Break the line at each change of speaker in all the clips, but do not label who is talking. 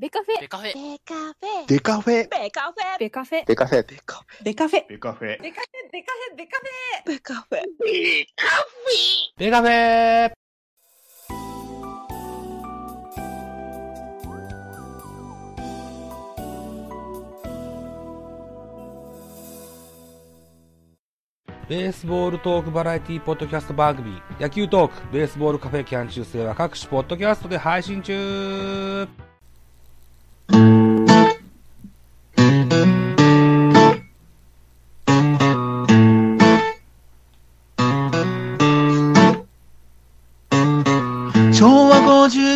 ベカフェ。
ベカフェ。
ベカフェ。
デカフェ。
ベカフェ。
ベカフェ。
デカフェ。デカフェ。
ベカフェ。
ベカフェ。
ベカフェ、ベカフェ、ベカフェ。
ベカフェ。
ベカフェ。ベースボールトークバラエティポッドキャスト番組、野球トーク、ベースボールカフェキャン中世は各種ポッドキャストで配信中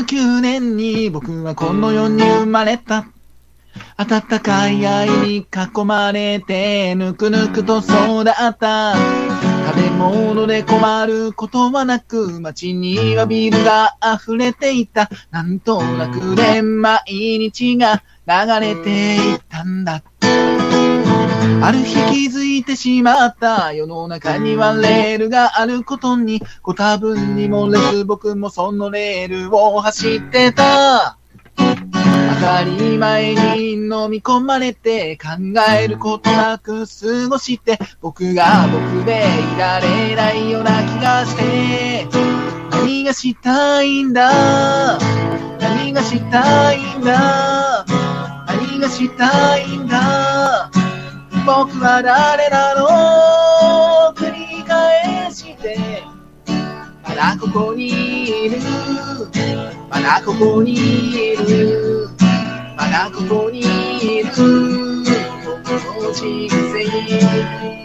19年に僕はこの世に生まれた。暖かい愛に囲まれて、ぬくぬくと育った。食べ物で困ることはなく、街にはビルが溢れていた。なんとなくで毎日が流れていったんだ。ある日気づいてしまった世の中にはレールがあることにご多分にもれず僕もそのレールを走ってた。当たり前に飲み込まれて考えることなく過ごして僕が僕でいられないような気がして。何がしたいんだ？何がしたいんだ？何がしたいんだ？僕は誰なの繰り返して。まだここにいる。まだここにいる。まだここにいる。この人生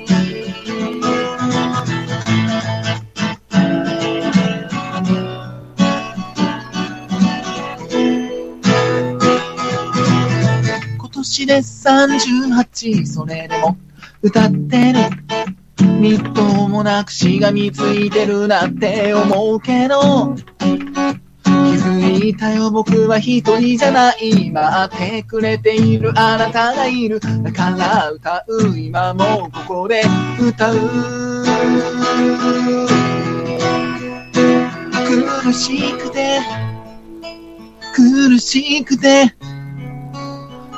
年で38それでも歌ってる。みっともなくしがみついてるなって思うけど。気づいたよ僕は一人じゃない。待ってくれているあなたがいる。だから歌う。今もここで歌う。苦しくて。苦しくて。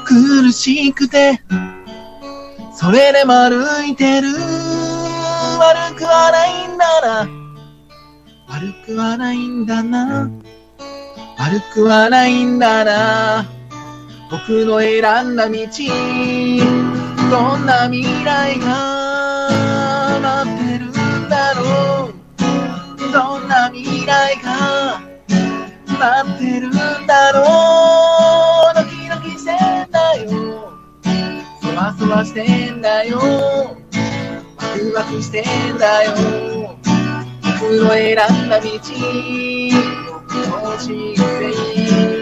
苦しくてそれでも歩いてる。悪くはないんだな。悪くはないんだな。悪くはないんだな。僕の選んだ道。どんな未来が待ってるんだろう。どんな未来が待ってるんだろう。わそわしてんだよ。ワクワクしてんだよ。僕の選んだ道。僕の人生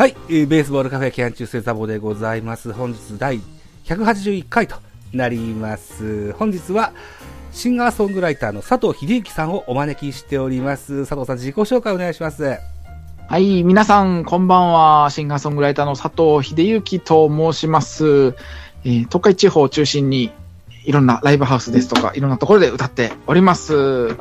はい、えーベースボールカフェキャン中世ザボでございます。本日第181回となります。本日はシンガーソングライターの佐藤秀幸さんをお招きしております。佐藤さん自己紹介お願いします。
はい、皆さん、こんばんは。シンガーソングライターの佐藤秀幸と申します。えー東海地方を中心に、いろんなライブハウスですとか、いろんなところで歌っております。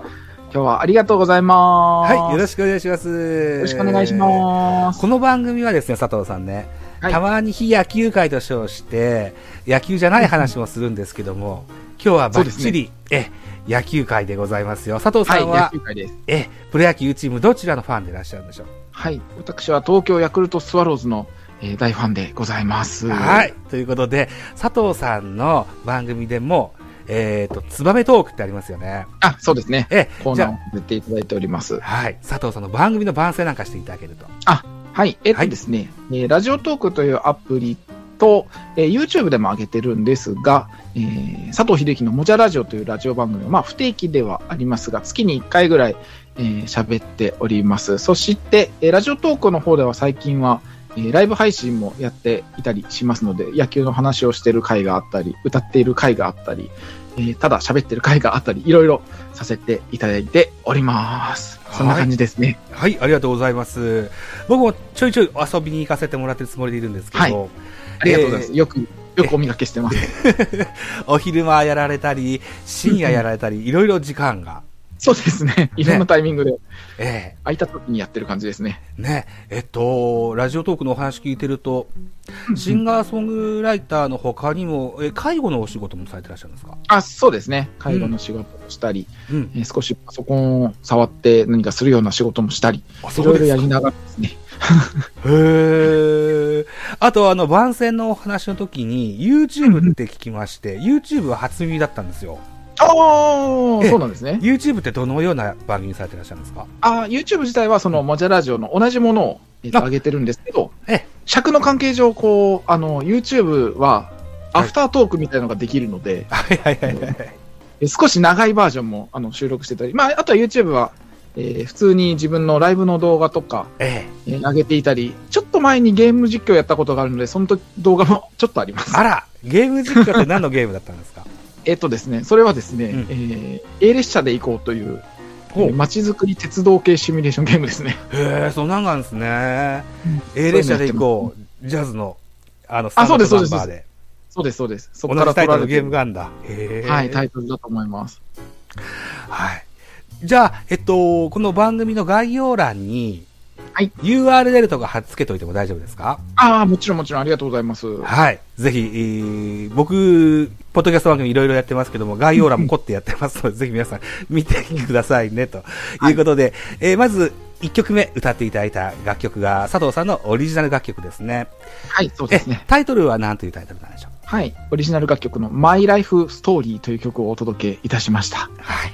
今日はありがとうございます。
はい、よろしくお願いします。よ
よろしくお願いします。
この番組はですね、佐藤さんね、
はい
たまに非野球界と称して、野球じゃない話もするんですけども、今日はバッチリ、え、野球界でございますよ。佐藤
はい、
さんは、
野球界です。
え、プロ野球チームどちらのファンでいらっしゃるんでしょう？
はい、私は東京ヤクルトスワローズの、えー大ファンでございます。
はい。ということで、佐藤さんの番組でも、えっ、と、ツバメトークってありますよね。
あ、そうですね。
え、じゃ
コーナーを出ていただいております。
あ、はい。佐藤さんの番組の番宣なんかしていただけると。
は
はい。えっとですね、えーラジオトークというアプリと、えー YouTube でも上げてるんですが、えー佐藤秀樹のもじゃラジオというラジオ番組を、まあ不定期ではありますが、月に1回ぐらいえー喋っております。そして、えーラジオトークの方では最近は、えーライブ配信もやっていたりしますので、野球の話をしている回があったり、歌っている回があったり、えーただ喋ってる回があったり、いろいろさせていただいております。そんな感じですね。
はい、ありがとうございます。僕もちょいちょい遊びに行かせてもらってるつもりでいるんですけど、
はいありがとうございます。よく、よくお見かけしてます。
お昼間やられたり、深夜やられたり、いろいろ時間が、
そうですね。いろんなタイミングで
え
空いた時にやってる感じですね。
えね、えっと、ラジオトークのお話聞いてると、シンガーソングライターの他にも、え介護のお仕事もされてらっしゃるんですか？
あ、そうですね。介護の仕事をしたり、
うん。
えー少しパソコンを触って何かするような仕事もしたり、
あ
いろいろや
か
りながらですね。
へえ。あと、あの、番宣のお話の時に、YouTube って聞きまして、YouTube は初耳だったんですよ。
ああ、
ええ
そうなんですね。
YouTube ってどのような番組されてらっしゃるんですか？
あ YouTube 自体はそのモジャラジオの同じものを、えっと
あ
上げてるんですけど
ええ、
尺の関係上、こう、あの、YouTube は、アフタートークみたいなのができるので、
はいはいはいはい。
え少し長いバージョンもあの収録してたり、まあ、あとは YouTube は、えー普通に自分のライブの動画とか、
ええ。
えー上げていたり、ちょっと前にゲーム実況やったことがあるので、その時動画もちょっとあります。
あら、ゲーム実況って何のゲームだったんですか？
えっとですね、それはですね、
うん
えー A 列車で行こうという、
ほう
えー街づくり鉄道系シミュレーションゲームですね。
へえ、そんなんがあるんですね。
うん
A 列車で行こう。ジャズの、あの、スタ
あそうです
ンドナンバーで。
そうです、そうです。そこ
同
から
じタイトルのゲ
取られて
ームがあるんだ。へえ。
はい、タイトルだと思います。
はい。じゃあ、えっと、この番組の概要欄に、
はい。
URL とか貼っつけといても大丈夫ですか？
ああ、もちろんもちろんありがとうございます。
はい。ぜひ、えー僕、ポッドキャスト番組いろいろやってますけども、概要欄も凝ってやってますので、ぜひ皆さん見てくださいね、ということで、えーまず、1曲目歌っていただいた楽曲が、佐藤さんのオリジナル楽曲ですね。
はい、そうですね
え。タイトルは何というタイトルなんでしょう？
はい、オリジナル楽曲の My Life Story という曲をお届けいたしました。
はい。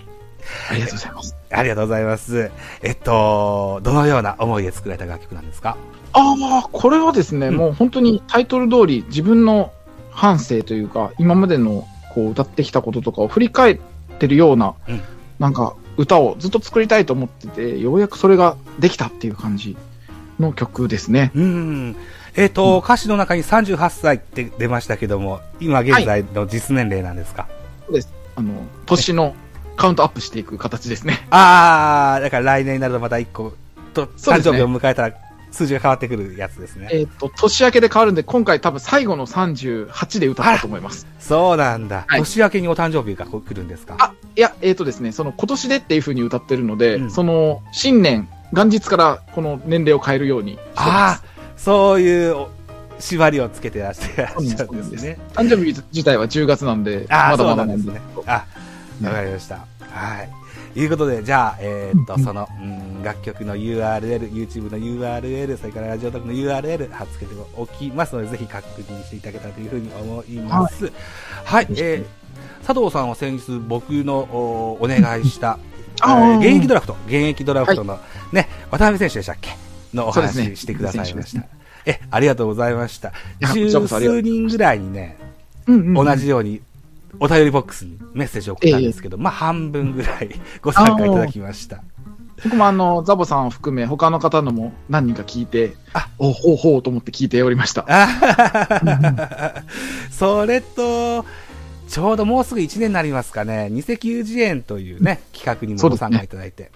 ありがとうございます。
ありがとうございます。えっと、どのような思いで作られた楽曲なんですか？
ああ、これはですね、
うん
もう本当にタイトル通り自分の反省というか、今までのこう歌ってきたこととかを振り返ってるような、
うん
なんか歌をずっと作りたいと思ってて、ようやくそれができたっていう感じの曲ですね。
うん。えっ、と、歌詞の中に38歳って出ましたけども、今現在の実年齢なんですか、
あの、年のカウントアップしていく形ですね。
あー、だから来年になるとまた1個、と、誕生日を迎えたら数字が変わってくるやつですね。
えっ、と、年明けで変わるんで、今回多分最後の38で歌ったと思います。
そうなんだ。
はい
年明けにお誕生日が来るんですか？
あ、いや、えっ、とですね、その今年でっていう風に歌ってるので、
うん
その新年、元日からこの年齢を変えるようにしてます。
あー、そういうお縛りをつけてらっしゃるん
です
ね。
誕生日自体は10月なんで、
あー
まだまだ
なんですねあ、わかりました。はい。いうことで、じゃあ、えーっと、その、うん、楽曲の URL、YouTube の URL、それからラジオトークの URL 貼っ付けておきますので、ぜひ確認していただけたらというふうに思います。はい、えー、佐藤さんは先日僕のおお願いした、え
あー
ー現役ドラフト、現役ドラフトの、ね、渡辺選手でしたっけ？のお話してくださいました。
選
え、ありがとうございました。十数人ぐらいにね、
うんうんうん。
同じように、お便りボックスにメッセージを送ったんですけど、まあ半分ぐらい ご参加いただきました。
僕もあの、ザボさんを含め、他の方のも何人か聞いて、
あ
おほうほうと思って聞いておりました。
あ それと、ちょうどもうすぐ1年になりますかね、二石有事園というね、企画にもご参加いただいて、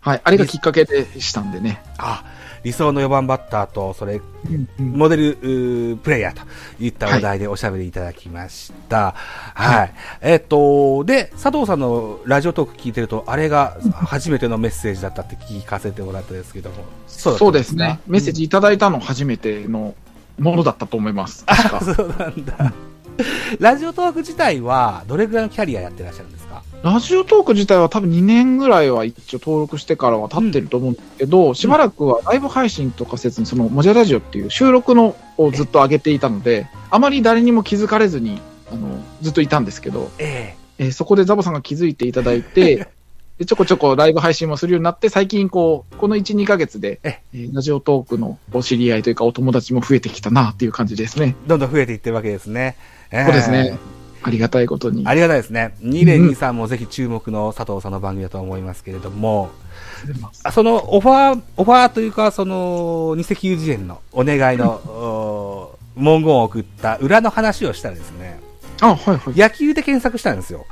はい。あれがきっかけでしたんでね。
あ、理想の4番バッターと、それ、モデルプレイヤーといったお題でおしゃべりいただきました。はい。えっと、で、佐藤さんのラジオトーク聞いてると、あれが初めてのメッセージだったって聞かせてもらったんですけども。そう
そ
ん
うですね。メッセージいただいたの初めてのものだったと思います。確
あ、
か。
そうなんだ。ラジオトーク自体は、どれぐらいのキャリアやってらっしゃるんですか？
ラジオトーク自体は多分2年ぐらいは一応登録してからは経ってると思うんですけど、しばらくはライブ配信とかせずに、その、モジャラジオっていう収録のをずっと上げていたので、あまり誰にも気づかれずに、あの、ずっといたんですけど、
え
えーそこでザボさんが気づいていただいて、で、ちょこちょこライブ配信もするようになって、最近こう、この1、2ヶ月で、
え
えーラジオトークのお知り合いというかお友達も増えてきたなっていう感じですね。
どんどん増えていってるわけですね。えー
そうですね。ありがたいことに。
ありがたいですね。2年23もぜひ注目の佐藤さんの番組だと思いますけれども、あそのオファー、オファーというか、その、二石友人園のお願いの、お文言を送った裏の話をしたらですね、
あ、はいはい。
野球で検索したんですよ。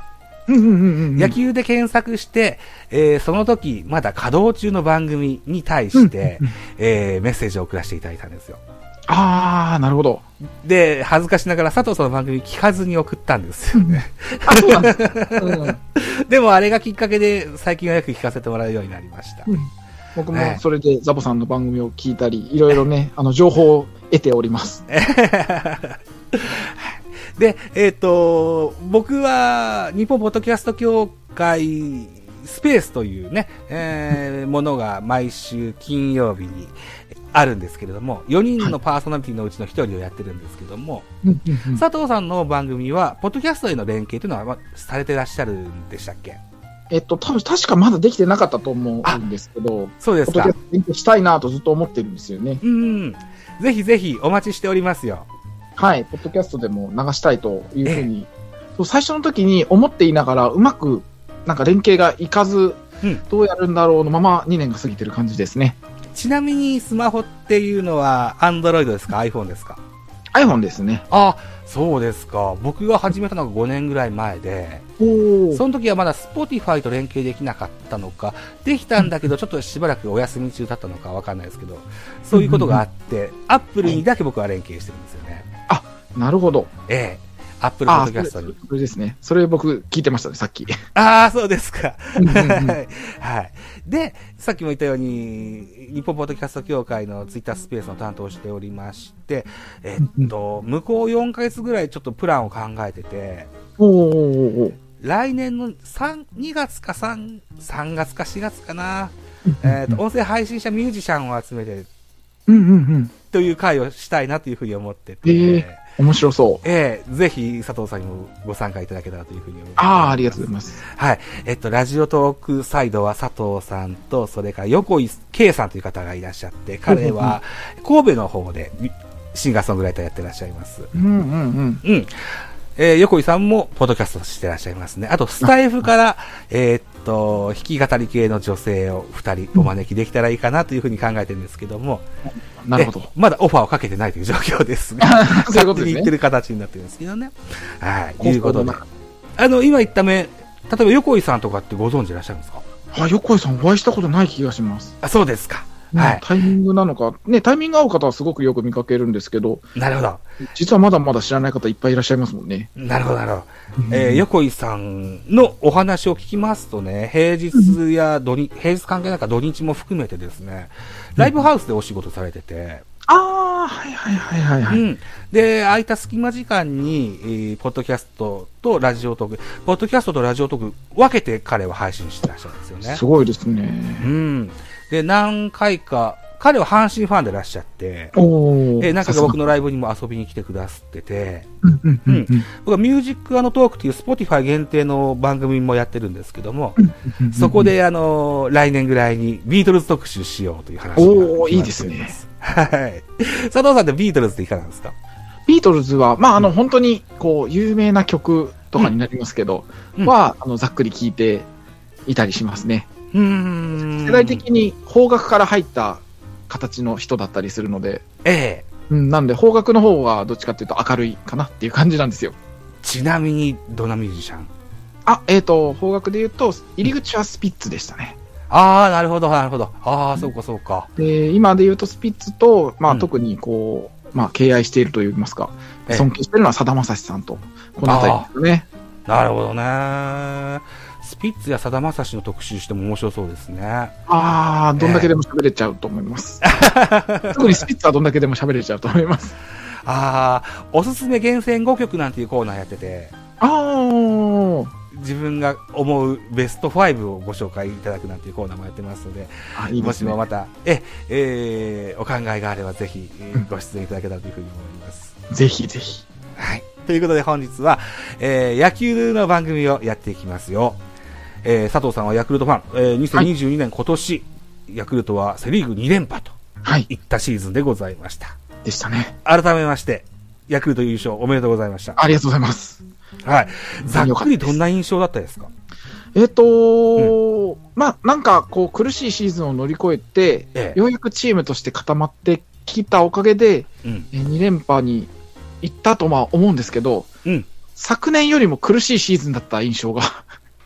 うんうんうんうん。
野球で検索して、えーその時、まだ稼働中の番組に対して、えーメッセージを送らせていただいたんですよ。
あー、なるほど。
で、恥ずかしながら佐藤さんの番組聞かずに送ったんですよね。
あ、そうなんですか。うん
でもあれがきっかけで最近はよく聞かせてもらうようになりました。
僕
ね
もそれでザボさんの番組を聞いたり、いろいろね、あの、情報を得ております。
で、えっ、と、僕は日本ポッドキャスト協会スペースというね、えーものが毎週金曜日にあるんですけれども、4人のパーソナリティのうちの1人をやってるんですけども、
うんうんうん
佐藤さんの番組は、ポッドキャストへの連携というのは、まされてらっしゃるんでしたっけ？
えっと、多分確かまだできてなかったと思うんですけど、
そうですか
勉強したいなとずっと思ってるんですよね。
うん。ぜひぜひお待ちしておりますよ。
はい、ポッドキャストでも流したいというふうに、最初の時に思っていながら、うまく、なんか連携がいかず、
うん
どうやるんだろうのまま2年が過ぎてる感じですね。
ちなみにスマホっていうのは、アンドロイドですか ?iPhone ですか
？iPhone ですね。
あ、そうですか。僕が始めたのが5年ぐらい前で、
お
その時はまだ Spotify と連携できなかったのか、できたんだけど、ちょっとしばらくお休み中だったのかわかんないですけど、そういうことがあって、Apple にだけ僕は連携してるんですよね。
なるほど。
ええ。Apple
あ
Podcast に。
それですね。それ僕聞いてましたね、さっき。
ああ、そうですか。はい。はい。で、さっきも言ったように、日本ポッドキャスト協会のツイッタースペースの担当をしておりまして、えっと、向こう4ヶ月ぐらいちょっとプランを考えてて、
おーおーお
来年の3、2月か3、3月か4月かな、えっと、音声配信者ミュージシャンを集めて
うんうんうん。
という会をしたいなというふうに思ってて、
ええ面白そう。
ええぜひ佐藤さんにもご参加いただけたらというふうに思います。
ああ、ありがとうございます。
はい。えっと、ラジオトークサイドは佐藤さんと、それから横井圭さんという方がいらっしゃって、彼は神戸の方でシンガーソングライターやってらっしゃいます。
うんうんうん。
うん。えー横井さんもポッドキャストしてらっしゃいますね。あと、スタイフから、えーっと、弾き語り系の女性を二人お招きできたらいいかなというふうに考えてるんですけども、
なるほど
え。まだオファーをかけてないという状況ですが、
そういうことですね
言ってる形になってるんですけどね。はい。いうことで。あの、今言った目、例えば横井さんとかってご存知いらっしゃるんですか？
あ、横井さんお会いしたことない気がします。
あ、そうですか。はい。
タイミングなのか。ね、タイミング合う方はすごくよく見かけるんですけど、
なるほど。
実はまだまだ知らない方いっぱいいらっしゃいますもんね。
なるほど、なるほど。えー横井さんのお話を聞きますとね、平日や土日、平日関係なく土日も含めてですね、ライブハウスでお仕事されてて、
ああ、はいはいはいはいはい。
うん。で、空いた隙間時間に、えーポッドキャストとラジオトーク、ポッドキャストとラジオトーク分けて彼は配信してらっしゃるんですよね
す。ごいですね。
うん。で、何回か、彼は阪神ファンでいらっしゃって。えー、何回か僕
の。
のライブにも遊びに来てくださってて、僕はミュージックトークっていう Spotify 限定の番組もやってるんですけども、そこであの、来年ぐらいにビートルズ特集しようという話が
おー
決まっております。はい。佐藤さんってビートルズっていかがですか？
ビートルズは、まあ、あの、本当に、こう、有名な曲とかになりますけど、
うん
は、あの、ざっくり聞いていたりしますね。
うーん。
世代的に邦楽から入った形の人だったりするので、
ええ
うん、なんで、邦楽の方がどっちかっていうと明るいかなっていう感じなんですよ。
ちなみに、どんなミュージシャン？
あ、えっ、と、邦楽で言うと、入り口はスピッツでしたね。
ああ、なるほど、なるほど。ああ、そうか、そうか。
で、今で言うとスピッツと、まあ、
うん
特にこう、まあ、敬愛していると言いますか、
ええ
尊敬しているのはさだまさしさんと、この辺りですよね。
なるほどね。スピッツやさだまさしの特集しても面白そうですね。
ああ、どんだけでも喋れちゃうと思います。特にスピッツはどんだけでも喋れちゃうと思います。
ああ、おすすめ厳選5曲なんていうコーナーやってて、
ああ、
自分が思うベスト5をご紹介いただくなんていうコーナーもやってますので、
あ、いいですね
もしも。また、え、えーお考えがあればぜひ、えー
うん
ご出演いただけたらというふうに思います。
ぜひぜひ。
はい。ということで本日は、えー野球の番組をやっていきますよ。えー佐藤さんはヤクルトファン、えー2022年今年、ヤクルトはセリーグ2連覇と
はい。
いったシーズンでございました。
でしたね。
改めまして、ヤクルト優勝おめでとうございました。
ありがとうございます。
はい。ざっくりどんな印象だったですか？
えっ、とまあ、なんか、こう、苦しいシーズンを乗り越えて、
ええ
ようやくチームとして固まってきたおかげで、
うん。
え2連覇に行ったとまあ思うんですけど、
うん。
昨年よりも苦しいシーズンだった印象が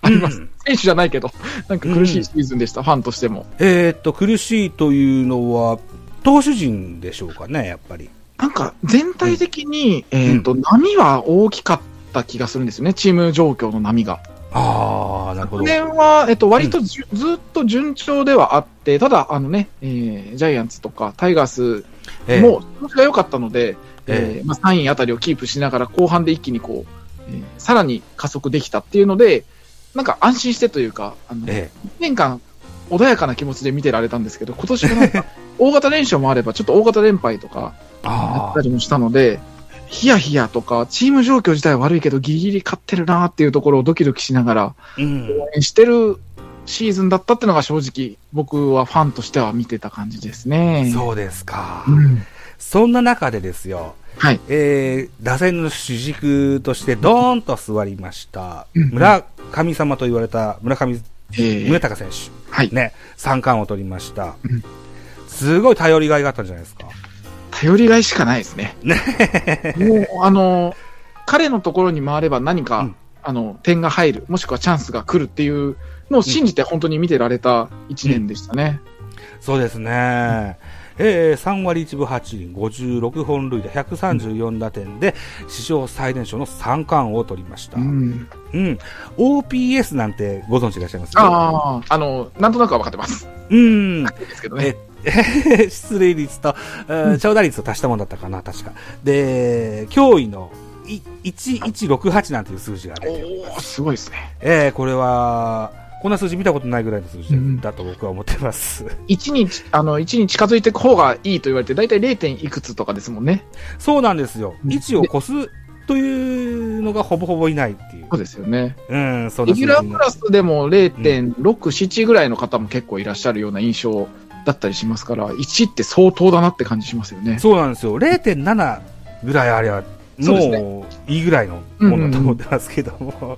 あります。
うん
選手じゃないけど、なんか苦しいシーズンでした、ファンとしても。
えーっと、苦しいというのは、投手陣でしょうかね、やっぱり。
なんか全体的に、えっ、と、波は大きかった気がするんですよね、チーム状況の波が。
ああ、なるほど。
昨年は、えっと、割とじゅ、ずっと順調ではあって、ただ、あのね、えージャイアンツとかタイガース
ええ
も調子が良かったので、
え
えーまあ、3位あたりをキープしながら後半で一気にこう、えーさらに加速できたっていうので、なんか安心してというか、あの、
え
1年間穏やかな気持ちで見てられたんですけど、今年はなんか 大型連勝もあれば、ちょっと大型連敗とか
あ
ったりもしたので、ヒヤヒヤとか、チーム状況自体は悪いけど、ギリギリ勝ってるなっていうところをドキドキしながら。応援してるシーズンだったっていうのが正直、僕はファンとしては見てた感じですね。
そうですか。
うん
そんな中でですよ、
はい。
えー、打線の主軸としてドーンと座りました、
うん
村神様と言われた村上
えー
宗隆選手。
はい。
ね、三冠を取りました
うん。
すごい頼りがいがあったんじゃないですか。
頼りがいしかないですね。
ね。
もう、あの、彼のところに回れば何か、
うん
あの、点が入る、もしくはチャンスが来るっていうのを信じて本当に見てられた一年でしたね。
そうですね。えー、3割1分8厘、56本塁打、134打点で、史上最年少の三冠を取りました。
う
うん。
ん。
OPS なんてご存知いらっしゃいます？
ああ、あの、なんとなくは分かってます。
うん。
ですけどね。
え、出塁率と、うん長打率を足したもんだったかな、確か。で、驚異のい1168なんていう数字が出て
おおすごいですね。
えー、これは、こんな数字見たことないぐらいの数字だと僕は思ってます。
1に、あの、1に近づいていく方がいいと言われて、だいたい 0. 点いくつとかですもんね。
そうなんですよ。
うん
1を越すというのがほぼほぼいないっていう
そ。うですよね。
うん、そんな数字
レギュラークラスでも0.6、7ぐらいの方も結構いらっしゃるような印象だったりしますから、1って相当だなって感じしますよね。
そうなんですよ。0.7ぐらいあれもういいぐらいのものだと思ってますけども。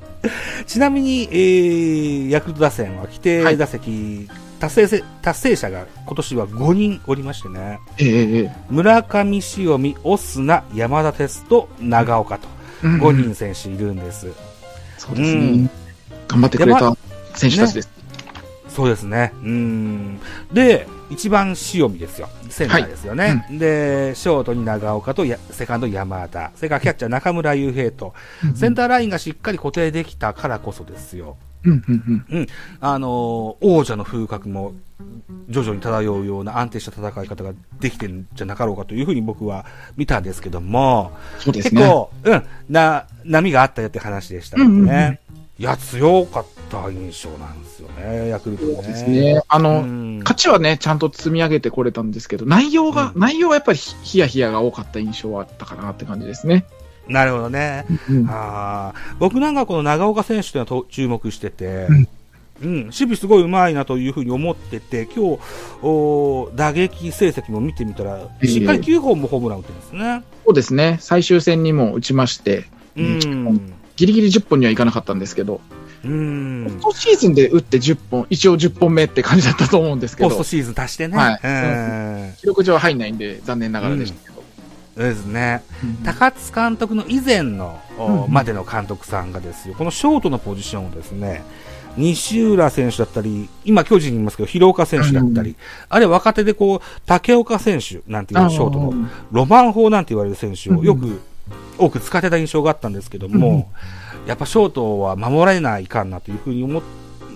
ちなみに、えー、ヤクルト打線は規定打席、達成せ、達成者が今年は5人おりましてね。
ええええ
村上、塩見、オスナ、山田哲人、長岡と
うん
5人選手いるんです。
そうですね。
うん
頑張ってくれた選手たちです。
そうですね。うん。で、一番塩見ですよ。センターですよね。で、ショートに長岡とやセカンド山田、それからキャッチャー中村悠平と、センターラインがしっかり固定できたからこそですよ。
うんうんうん。
あのー王者の風格も徐々に漂うような安定した戦い方ができてるんじゃなかろうかというふうに僕は見たんですけども、
そうですね。
結構、うん、な、波があったよって話でしたのでね。
うんうんうん
いや、強かった印象なんですよね、ヤクルトね。
ですね。あの、
うん
勝ちはね、ちゃんと積み上げてこれたんですけど、内容が、
うん
内容はやっぱりヒヒヤヒヤが多かった印象はあったかなって感じですね。
なるほどね。
うん
あー僕なんかこの長岡選手というのはと注目してて、
うん
うん、守備すごいうまいなというふうに思ってて、今日、お打撃成績も見てみたら、
ええ
しっかり9本もホームラン打ってるんですね。
そうですね。最終戦にも打ちまして、
う
うん
ん。
ギリギリ10本にはいかなかったんですけど、
うん。
今シーズンで打って10本、一応10本目って感じだったと思うんですけど
ポスト、シーズン足してね。
はい
うん。
記録上は入んないんで残念ながらでしたけど。
そうですね。
うん
高津監督の以前の、お
うん
までの監督さんがですよ、このショートのポジションをですね、西浦選手だったり、今巨人にいますけど、広岡選手だったり、
うん
あるいは若手でこう、竹岡選手なんていうショートの
あ
ロマン砲なんて言われる選手を
うん
よく、多く使ってた印象があったんですけども、やっぱショートは守られないかんなというふうに思っ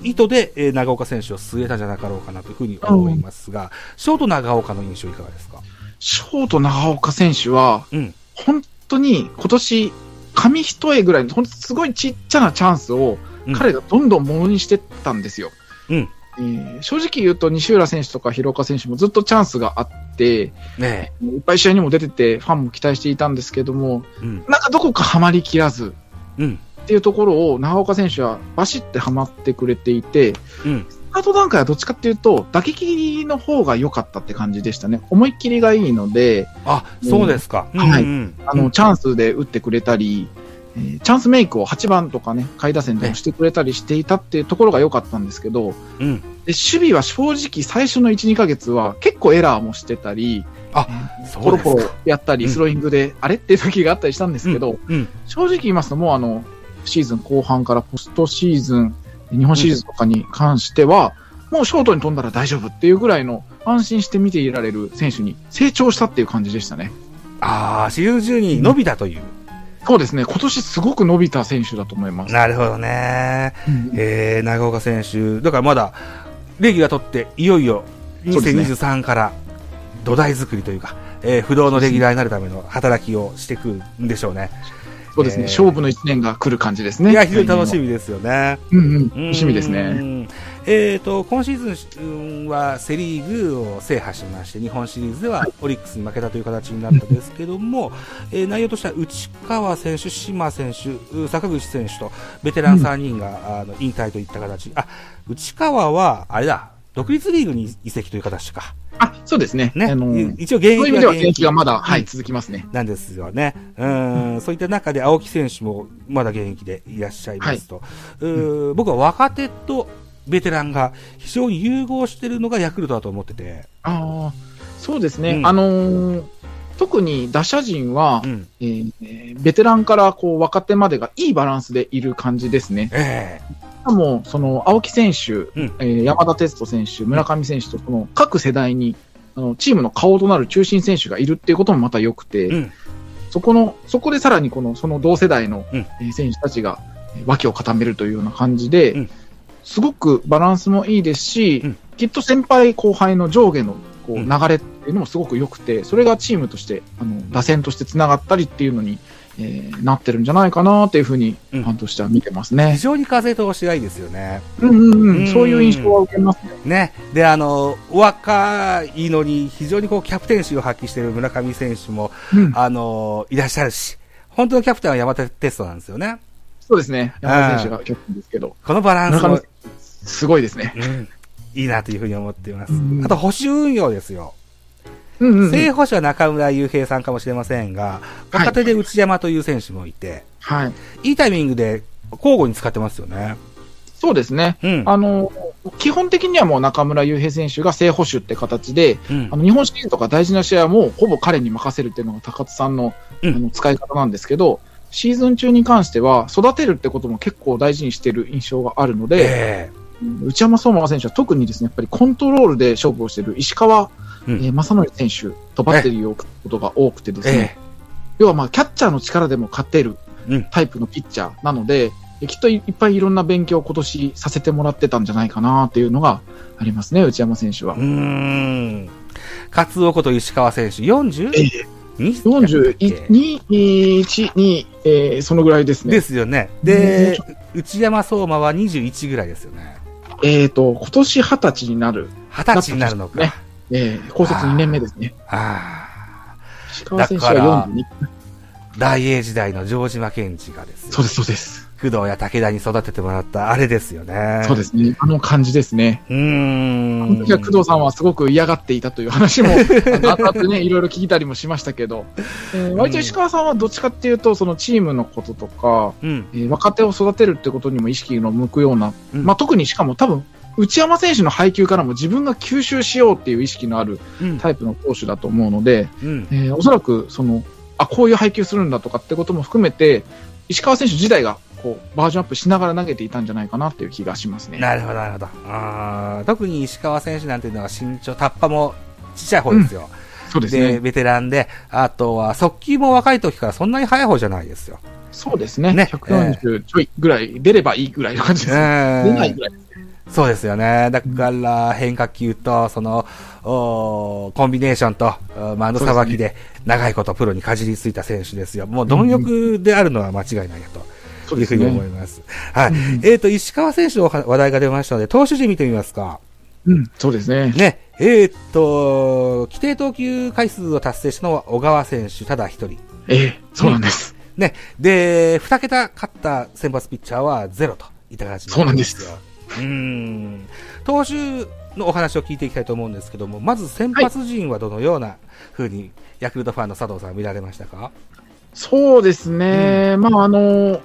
意図で、えー長岡選手を据えたんじゃなかろうかなというふうに思いますが、ショート長岡の印象いかがですか？
ショート長岡選手は、
うん。
本当に今年、紙一重ぐらいの、本当すごいちっちゃなチャンスを
うん
彼がどんどんものにしてったんですよ。
うん。
えー正直言うと西浦選手とか広岡選手もずっとチャンスがあって、
ね
いっぱい試合にも出ててファンも期待していたんですけども、
え。うん。
なんかどこかハマりきらず、
うん。
っていうところを長岡選手はバシってはまってくれていて、
うん。
スタート段階はどっちかっていうと、打撃の方が良かったって感じでしたね。思いっきりがいいので、
あ、そうですか。
うんはい
うんうん
あの、チャンスで打ってくれたり、えーチャンスメイクを8番とかね、下位打線でもしてくれたりしていたっていうところが良かったんですけど、
うん。
で守備は正直最初の1、2ヶ月は結構エラーもしてたり、
あ
ポロポロやったり、
うん
スローイングで、あれっていう時があったりしたんですけど、
うん。
正直言いますともうあの、シーズン後半からポストシーズン、日本シリーズとかに関しては、もうショートに飛んだら大丈夫っていうぐらいの安心して見ていられる選手に成長したっていう感じでしたね。
ああ、シーズン中に伸びたという。
そうですね、今年すごく伸びた選手だと思います。
なるほどね。
うん
えー、長岡選手、だからまだ、レギュラー取って、いよいよ、
そうですね
2023から土台作りというか、えー不動のレギュラーになるための働きをしてくんでしょうね。
そうですね、
えー
勝負の1年が来る感じですね。
いや、非常に楽し
み。
みですよね。
うんうん、楽しみです
う
ね。
ん。えっ、と、今シーズンはセリーグを制覇しまして、日本シリーズではオリックスに負けたという形になったんですけども、えー内容としては内川選手、島選手、う坂口選手とベテラン3人が、あの引退といった形。あ、内川は、あれだ、独立リーグに移籍という形か。
あ、そうですね。
ね。
あの
い一応現役
そういう意味では現役がまだ、
うん
はい、続きますね。
なんですよね。うん、そういった中で青木選手もまだ現役でいらっしゃいますと。うー僕は若手とベテランが非常に融合しているのがヤクルトだと思ってて。
ああ、そうですね。
うん
あのー特に打者陣は、
うん。
えーえーベテランからこう若手までがいいバランスでいる感じですね。
え
しかも、その青木選手、
うん
えー山田哲人選手、村上選手と、この各世代にあのチームの顔となる中心選手がいるっていうこともまた良くて、
えうん。
そこの、そこでさらにこの、その同世代の、選手たちがえー脇を固めるというような感じで、
うん
すごくバランスもいいですし、
うん
きっと先輩後輩の上下のこう
うん
流れっていうのもすごく良くて、それがチームとして、あの、打線として繋がったりっていうのに、えーなってるんじゃないかなっていうふうに、
うん
ファンとしては見てます
非
ね。
常に風通しがいいですよね。
うんうん
う
うんん、そういう印象は受けますね。
ね。で、あの、お若いのに非常にこうキャプテンシーを発揮している村上選手も、
うん、
あの、いらっしゃるし、本当のキャプテンは山田テストなんですよね。
そうですね。山田選手がキャプテンですけど、
このバランスも
すごいですね。
うん、いいなというふうに思っています。
うん
あと、保守運用ですよ。
うんうんうん
正捕手は中村悠平さんかもしれませんが、若手で内山という選手もいて、
はい。
いいタイミングで交互に使ってますよね。
そうですね。
うん。
あの、基本的にはもう中村悠平選手が正捕手って形で、
うん
あの日本シリーズとか大事な試合はもうほぼ彼に任せるっていうのが高津さんの,、
うん
あの使い方なんですけど、シーズン中に関しては育てるってことも結構大事にしてる印象があるので、
え
内山相馬選手は特にですね、やっぱりコントロールで勝負をしている石川、
うん
えー正則選手とバッテリーをことが多くてで
え
すね、要はまあキャッチャーの力でも勝てる
うん
タイプのピッチャーなので、えきっといっぱいいろんな勉強を今年させてもらってたんじゃないかなっていうのがありますね、内山選手は
うー。ん。勝尾こと石川選手、40?
え
に
42、1、2、えーそのぐらいですね。
ですよね。で、内山相馬は21ぐらいですよね。
えっ、と、今年20歳になる、
20歳になるのか。
ねえー高卒2年目ですね。
ああ。
石川選手は42。
大英時代の城島健治がですよ
そうです、そうです。
工藤や武田に育ててもらったあれですよね。
そうですね。あの感じですね。
うーん。
あの時は工藤さんはすごく嫌がっていたという話も、あの後々ね、いろいろ聞いたりもしましたけど、えー割と石川さんはどっちかっていうと、そのチームのこととか、
うん。
えー若手を育てるってことにも意識の向くような、
うん
まあ、特にしかも多分、内山選手の配球からも自分が吸収しようっていう意識のある
うん。
タイプの投手だと思うので、
うん。
えーおそらくそのあこういう配球するんだとかってことも含めて石川選手自体がこうバージョンアップしながら投げていたんじゃないかなっていう気がしますね。
なるほど、なるほど。あー特に石川選手なんていうのは身長、タッパもちっちゃい方ですよ。で、
そうですね。
ベテランで、あとは速球も若い時からそんなに速い方じゃないですよ。
そうですね。
ね
140ちょいぐらい出ればいいぐらいの感じです。出ないぐらい。
そうですよね。だから、変化球と、その、おーコンビネーションと、おマウンドさばきで、長いことプロにかじりついた選手ですよ。もう貪欲であるのは間違いないよというふうに思います。はい。えっ、と、石川選手の話題が出ましたので、投手陣見てみますか。
うん、そうですね。
ね。えっ、と、規定投球回数を達成したのは小川選手ただ一人。
ええそうなんです。
ね。で、二桁勝った先発ピッチャーはゼロといった形
そうなんです
よ。うーん。投手のお話を聞いていきたいと思うんですけども、まず先発陣はどのような風に、ヤクルトファンの佐藤さん見られましたか？
そうですね、まああの、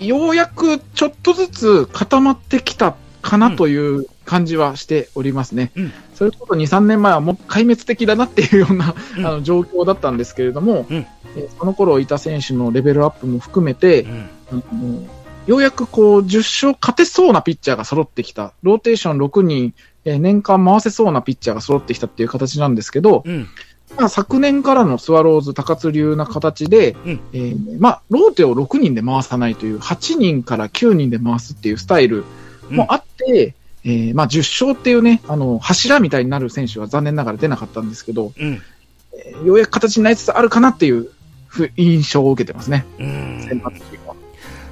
ようやくちょっとずつ固まってきたかなという感じはしておりますね。
うん
それこそ2、3年前はもう壊滅的だなっていうような、
うん
あの状況だったんですけれども、
うん
えーその頃いた選手のレベルアップも含めて
う、ん。
あのようやくこう10勝勝てそうなピッチャーが揃ってきた、ローテーション6人、えー年間回せそうなピッチャーが揃ってきたっていう形なんですけど、
うん。
まあ、昨年からのスワローズ高津流な形で、
うん
えーまあ、ローテを6人で回さないという、8人から9人で回すっていうスタイルもあって、えーまあ、10勝っていうね、あの、柱みたいになる選手は残念ながら出なかったんですけど、
うん。
えーようやく形になりつつあるかなっていうふ印象を受けてますね、
うん。
先発陣は。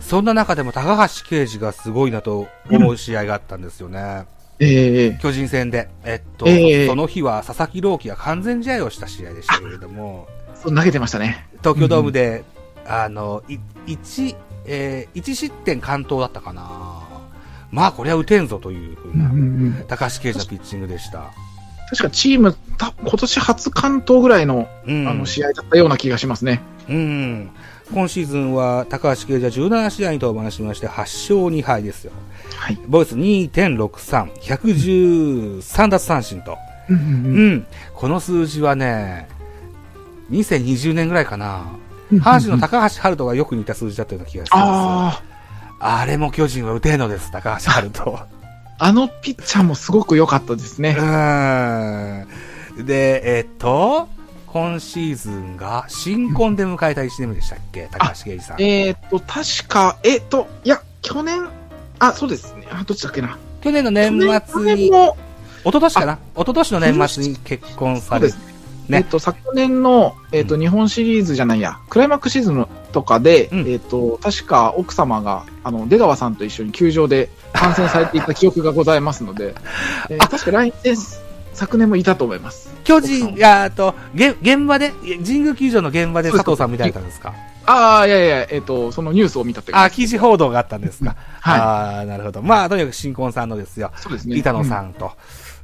そんな中でも高橋奎二がすごいなと思う試合があったんですよね。
えー
巨人戦で。えっと、
ええ
その日は佐々木朗希が完全試合をした試合でしたけれども、
そう投げてましたね。
東京ドームで、あの、い1、えー、1失点完投だったかな。まあ、これは打てんぞというふうな、
うんうんうん
高橋奎二のピッチングでした。
確かチーム、た今年初関東ぐらいの
うん。
あの試合だったような気がしますね。
うん。今シーズンは高橋奎二は17試合に登板しまして8勝2敗ですよ。
はい。
ボイス2.63、113奪三振と。
うんうん。
この数字はね、2020年ぐらいかな。
うん
阪神の高橋春人がよく似た数字だったような気がするんですよ。
あ
れも巨人は打てんのです、高橋春人。
あのピッチャーもすごく良かったですね。
うーん。で、えっと、今シーズンが新婚で迎えた1年目でしたっけ？高橋奎二さん。
えーっと、確か、えーっと、いや、去年、あ、そうですね。あ、どっちだっけな。
去年の年末
去
に、
年も、
一昨年かな？一昨年の年末に結婚され
そうですね。
ね
えーっと、昨年の、えーっと、日本シリーズじゃないや、クライマックスシーズンとかで、
うん
えーっと、確か奥様が、あの、出川さんと一緒に球場で観戦されていた記憶がございますので、えー確か来年、昨年もいたと思います。
巨人、いや、あと、げ現場で、神宮球場の現場で佐藤さん見られたんですか？
ああ、いやいや、えーっと、そのニュースを見たという
あ、記事報道があったんですか？
はい
ああ、なるほど。まあ、とにかく新婚さんのですよ。
そうですね。
板野さ
うん
と、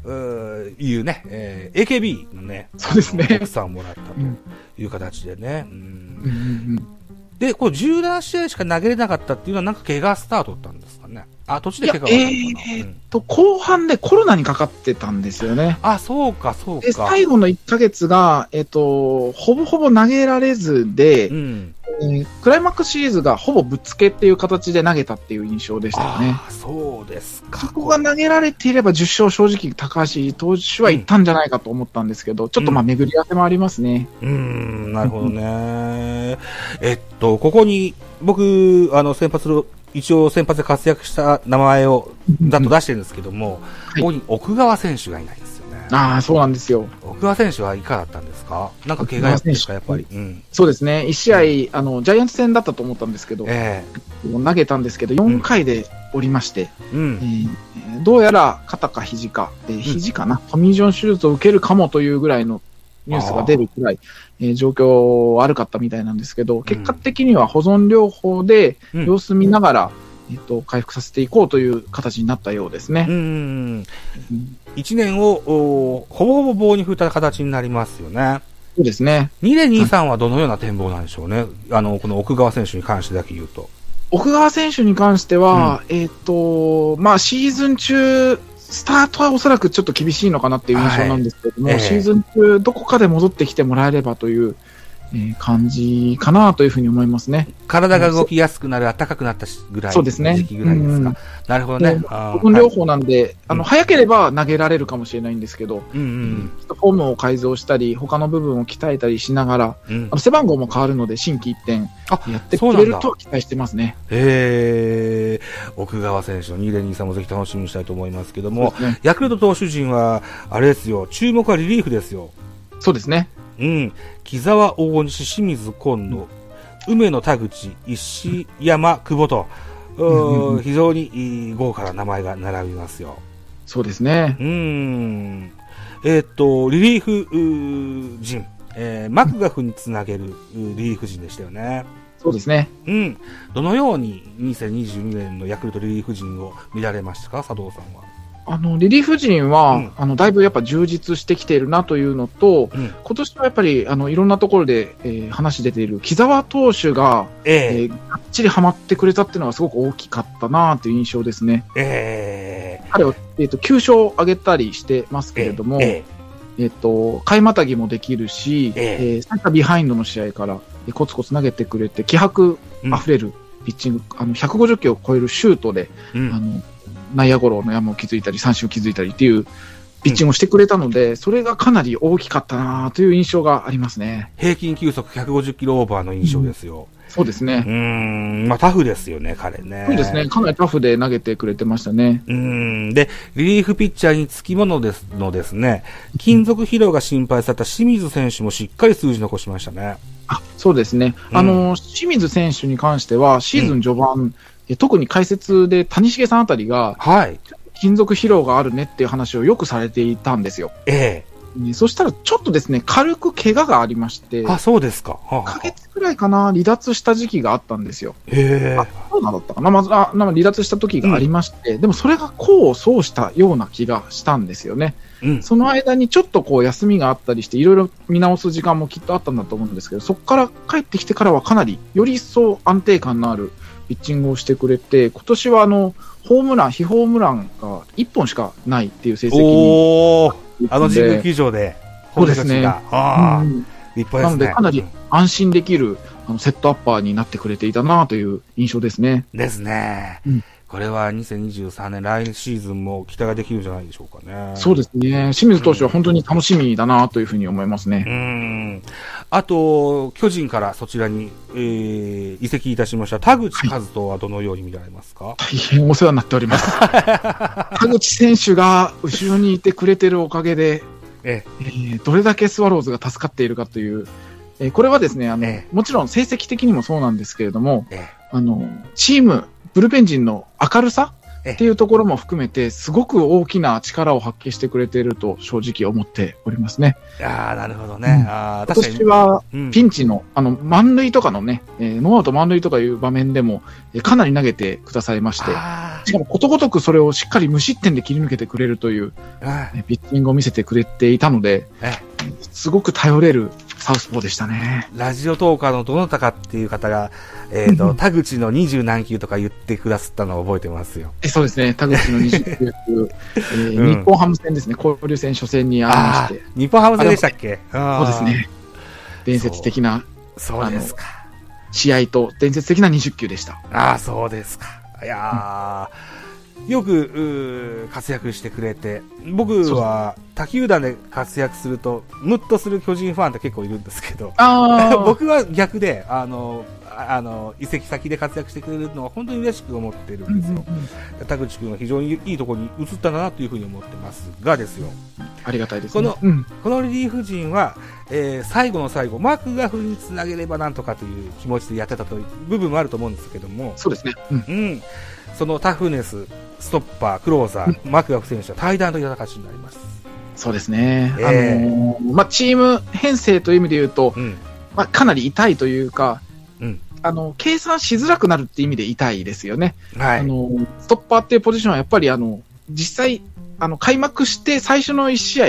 うーいうね、えー AKB のね、
そうですね
奥さんをもらった
うん
という形でね。うん
うんうんうん
で、こう17試合しか投げれなかったっていうのはなんか怪我スタートだったんですかね？あ、途中で怪我
えー
うん
と、後半でコロナにかかってたんですよね。
あ、そうか、そう
で、
か。
最後の1ヶ月が、えっ、と、ほぼほぼ投げられずで、
うん。
えークライマックスシリーズがほぼぶっつけっていう形で投げたっていう印象でしたよね。
ああ、そうですか。
そこが投げられていれば10勝正直高橋投手はいったんじゃないかと思ったんですけど、ちょっとまあ巡り合わせもありますね。
うーん、なるほどね。えっと、ここに、僕、あの、先発の、一応先発で活躍した名前を、ざっと出してるんですけども、
い
ここに奥川選手がいないんですよね。
ああ、そうなんですよ。
奥川選手はいかがだったんですか？なんか怪我やってですか、やっぱり。うん。
そうですね。1試合、あの、ジャイアンツ戦だったと思ったんですけど、
え
投げたんですけど、4回でおりまして、
えうん
え。ーどうやら肩か肘か、えー肘かな、トミー・ジョン手術を受けるかもというぐらいのニュースが出るくらい、えー状況悪かったみたいなんですけど、結果的には保存療法で
うん
様子見ながら、えっと、回復させていこうという形になったようですね。
うん。
うん
一年を、おほぼほぼ棒に振った形になりますよね。
そうですね。
2年2、3はどのような展望なんでしょうね。あの、この奥川選手に関してだけ言うと。
奥川選手に関しては、えっ、と、まあ、シーズン中、スタートはおそらくちょっと厳しいのかなっていう印象なんですけれども、
はい。ええ
シーズン中、どこかで戻ってきてもらえればという、えー感じかなというふうに思いますね。
体が動きやすくなる、暖かくなったしぐらいの
そうですね
時期ぐらいですか？
うん
なるほどね
で。
あー
保存療法なんで、あの、
うん
早ければ投げられるかもしれないんですけど、
うんうん
フォームを改造したり、他の部分を鍛えたりしながら、
うん
あの背番号も変わるので、心機一転
あ
やってくれると期待してますね。
えー、奥川選手の2連2さんもぜひ楽しみにしたいと思いますけども、
ね。
ヤクルト投手陣は、あれですよ、注目はリリーフですよ。
そうですね。
うん。木沢、大西、清水、今野、梅野、田口、石山、久保と、う
んうん
非常に豪華な名前が並びますよ。
そうですね。
うーん。えーっと、リリーフ陣、えーマクガフにつなげるリリーフ陣でしたよね。
そうですね。
うん。どのように2022年のヤクルトリリーフ陣を見られましたか？佐藤さんは。
あの、リリーフ陣は、
うん。
あの、だいぶやっぱ充実してきているなというのと、
うん。
今年はやっぱり、あの、いろんなところで、えー話出ている木澤投手が、え
え。
ーがっちりハマってくれたっていうのはすごく大きかったなという印象ですね。
ええ。
彼は、えっ、と、9勝を挙げたりしてます
え
けれども、
え
え。っ、と、買いまたぎもできるし、
え
え。ー最初はビハインドの試合から、えーコツコツ投げてくれて、気迫
うん
溢れるピッチング、あの、150キロを超えるシュートで、
えうん。
あの、内野ゴロの山を築いたり、三振を築いたりっていうピッチングをしてくれたので、それがかなり大きかったなという印象がありますね。
平均球速150キロオーバーの印象ですよ。
そうですね
う。ーん、まあタフですよね、彼ね。
そうですね。かなりタフで投げてくれてましたね。
うーん。で、リリーフピッチャーにつきものですのですね、金属疲労が心配された清水選手もしっかり数字残しましたね。
あそうですね。
うん
あの、清水選手に関しては、シーズン序盤、え特に解説で谷繁さんあたりが、
はい。
金属疲労があるねっていう話をよくされていたんですよ。
え
ねそしたら、ちょっとですね、軽く怪我がありまして
え、あ、そうですか。はあは
1ヶ
あ
月くらいかな、離脱した時期があったんですよ。
へえ
あ。そうなんだったかな、まず、あ、なんか離脱した時がありまして、でもそれが功を奏したような気がしたんですよね。
うん。
その間にちょっとこう休みがあったりして、いろいろ見直す時間もきっとあったんだと思うんですけど、そこから帰ってきてからはかなり、より一層安定感のあるピッチングをしてくれて、今年はあの、ホームラン、非ホームランが1本しかないっていう成績に。
あの神宮
で
球場で、
そうですね
ああ、
うん
立派ですね。
なので、かなり安心できるあのセットアッパーになってくれていたなという印象ですね。
ですね。
うん
これは2023年、来シーズンも期待ができるんじゃないでしょうかね。
そうですね。清水投手は本当に楽しみだなというふうに思いますね。
うーん。あと、巨人からそちらに、えー移籍いたしました田口和人はどのように見られますか、
大変お世話になっております。田口選手が後ろにいてくれてるおかげで、
え
えーどれだけスワローズが助かっているかという、えーこれはですね、あの、
え
もちろん成績的にもそうなんですけれども、
え
あの、チーム、ブルペン陣の明るさ
ええ。
っていうところも含めて、すごく大きな力を発揮してくれていると正直思っておりますね。
えああ、なるほどね。
うん。今
ああ、確かに。
年は
うん。
ピンチの、あの、満塁とかのね、えーノーアウト満塁とかいう場面でも、えーかなり投げてくださいまして、
あ
しかもことごとくそれをしっかり無失点で切り抜けてくれるという、
あ
ねピッチングを見せてくれていたので、
え。
すごく頼れるサウスポーでしたね。
ラジオトーカーのどなたかっていう方が、えっ、と、田口の二十何球とか言ってくださったのを覚えてますよ。
えそうですね、田口の20球、えー
うん
日本ハム戦ですね、交流戦初戦にありして、
日本ハム戦でしたっけ？
そうです。ね、伝説的な
そうですか。
試合と伝説的な20球でした。
ああ、そうですか。いやー、よく、活躍してくれて、僕は他球団で活躍すると、ムッとする巨人ファンって結構いるんですけど、
あ
僕は逆で、あの、ああの、移籍先で活躍してくれるのは本当に嬉しく思ってるんですよ。田口君は非常にいいところに移ったなというふうに思ってます。がですよ。
ありがたいです、
この
うん。
このリリーフ陣は、えー最後の最後、マークガフにつなげればなんとかという気持ちでやってたという部分もあると思うんですけども、
そうですね、うん。
うん、そのタフネス、ストッパー、クローザー、マクガフ選手は対談という形になります。
そうですね、
ええ
あのーまあ、チーム編成という意味で言うと、
うん、
まあ、かなり痛いというか、
うん、
あの計算しづらくなるって意味で痛いですよね。
はい。
あの、ストッパーっていうポジションはやっぱりあの、実際、あの、開幕して最初の1試合、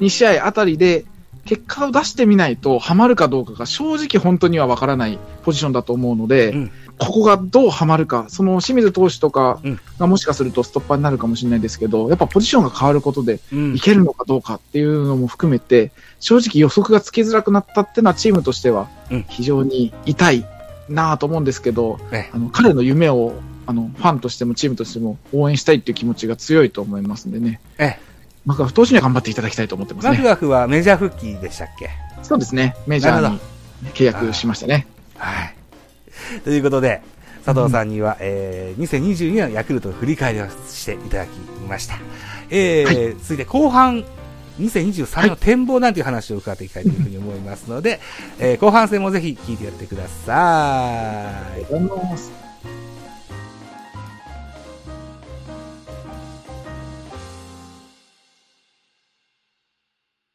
2試合あたりで、結果を出してみないと、ハマるかどうかが正直本当にはわからないポジションだと思うので、
うん
ここがどうハマるか、その清水投手とか
うん
がもしかするとストッパーになるかもしれないですけど、やっぱポジションが変わることで、
うん
いけるのかどうかっていうのも含めて、正直予測がつきづらくなったっていうのはチームとしては
うん
非常に痛いなぁと思うんですけど、
ね
あの彼の夢をあのファンとしてもチームとしても応援したいっていう気持ちが強いと思いますんでね。
え
マクガフ投手には頑張っていただきたいと思ってますね。
マクガフはメジャー復帰でしたっけ？
そうですね。メジャーに契約しましたね。
はい。ということで、佐藤さんには、えー、2022年のヤクルトの振り返りをしていただきました。えー続いて後半、2023年の展望なんていう話を伺っていきたいというふうに思いますので、えー後半戦もぜひ聞いてやってください。